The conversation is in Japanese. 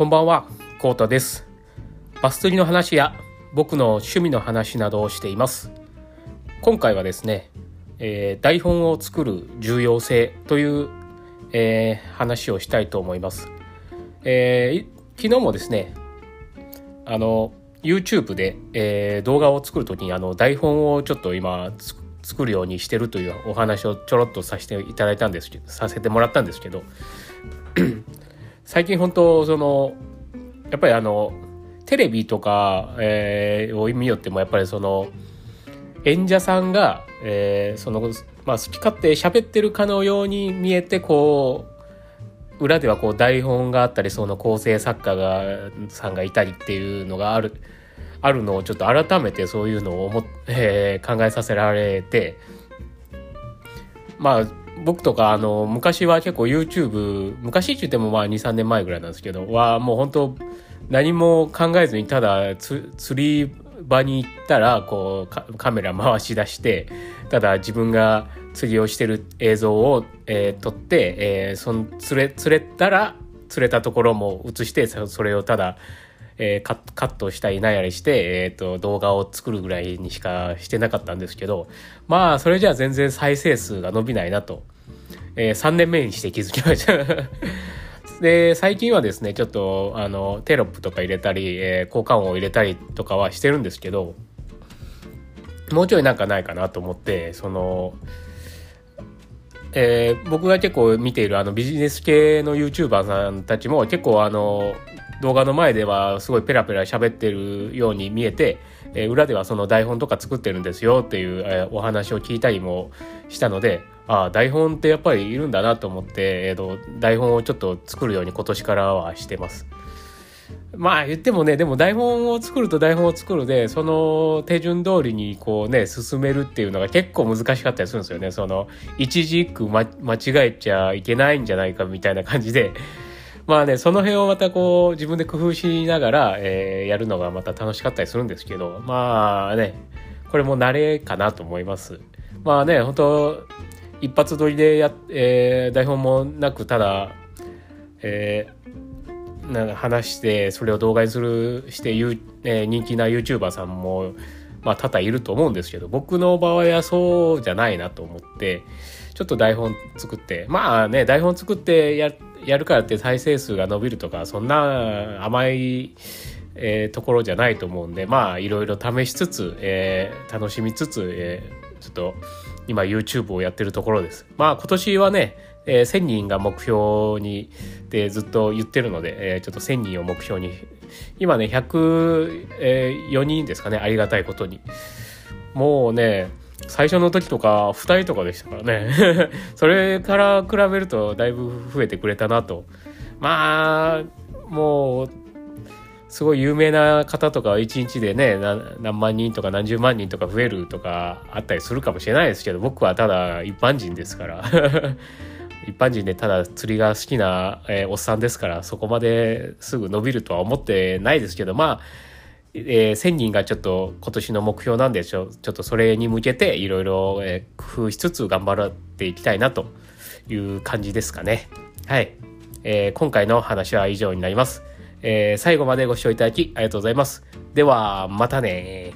こんばんは、コータです。バス釣りの話や僕の趣味の話などをしています。今回はですね、えー台本を作る重要性という、えー話をしたいと思います。えー昨日もですね、あの、YouTube で、えー動画を作るときにあの台本をちょっと今作るようにしてるというお話をちょろっとさせていただいたんですけど、させてもらったんですけど、最近本当そのやっぱりあのテレビとか、えーを見よってもやっぱりその演者さんが、えーそのまあ、好き勝手喋ってるかのように見えてこう裏ではこう台本があったりその構成作家がさんがいたりっていうのがあるあるのをちょっと改めてそういうのを思っ、えー考えさせられてまあ僕とかあの昔は結構 YouTube 昔って言ってもまあ23年前ぐらいなんですけどはもう本当何も考えずにただ釣り場に行ったらこうカメラ回し出してただ自分が釣りをしてる映像を、えー撮って、えーその釣れ釣れたら釣れたところも映してそれをただえーカットしたりなんやりして、えー、と動画を作るぐらいにしかしてなかったんですけどまあそれじゃあ全然再生数が伸びないなと、え3年目にして気づきました。で最近はですねちょっとあのテロップとか入れたり、えー効果音を入れたりとかはしてるんですけどもうちょいなんかないかなと思ってそのえー僕が結構見ているあのビジネス系の YouTuber さんたちも結構あの動画の前ではすごいペラペラ喋ってるように見えて、えー裏ではその台本とか作ってるんですよっていう、えーお話を聞いたりもしたのでああ台本ってやっぱりいるんだなと思って、えーと台本をちょっと作るように今年からはしてます。まあ言ってもねでも台本を作ると台本を作るでその手順通りにこうね進めるっていうのが結構難しかったりするんですよねその一字一句、間違えちゃいけないんじゃないかみたいな感じでまあねその辺をまたこう自分で工夫しながら、えーやるのがまた楽しかったりするんですけどまあねこれも慣れかなと思います。まあね本当一発撮りでや、えー台本もなくただえーなんか話してそれを動画にするして、えー人気な YouTuber さんもまあ多々いると思うんですけど僕の場合はそうじゃないなと思ってちょっと台本作ってまあね台本作ってやってやるからって再生数が伸びるとかそんな甘い、えーところじゃないと思うんでまあいろいろ試しつつ、えー楽しみつつ、えーちょっと今 YouTube をやってるところです。まあ今年はね、えー1000人が目標にでずっと言ってるので、えーちょっと1000人を目標に今ね104人ですかねありがたいことにもうね最初の時とか2人とかでしたからね。それから比べるとだいぶ増えてくれたなと。まあもうすごい有名な方とか1日でね何万人とか何十万人とか増えるとかあったりするかもしれないですけど僕はただ一般人ですから。一般人でただ釣りが好きな、えーおっさんですからそこまですぐ伸びるとは思ってないですけどまあ、えー1000人がちょっと今年の目標なんでしょう。ちょっとそれに向けていろいろ工夫しつつ頑張っていきたいなという感じですかね。はい、えー今回の話は以上になります、えー最後までご視聴いただきありがとうございます。ではまたね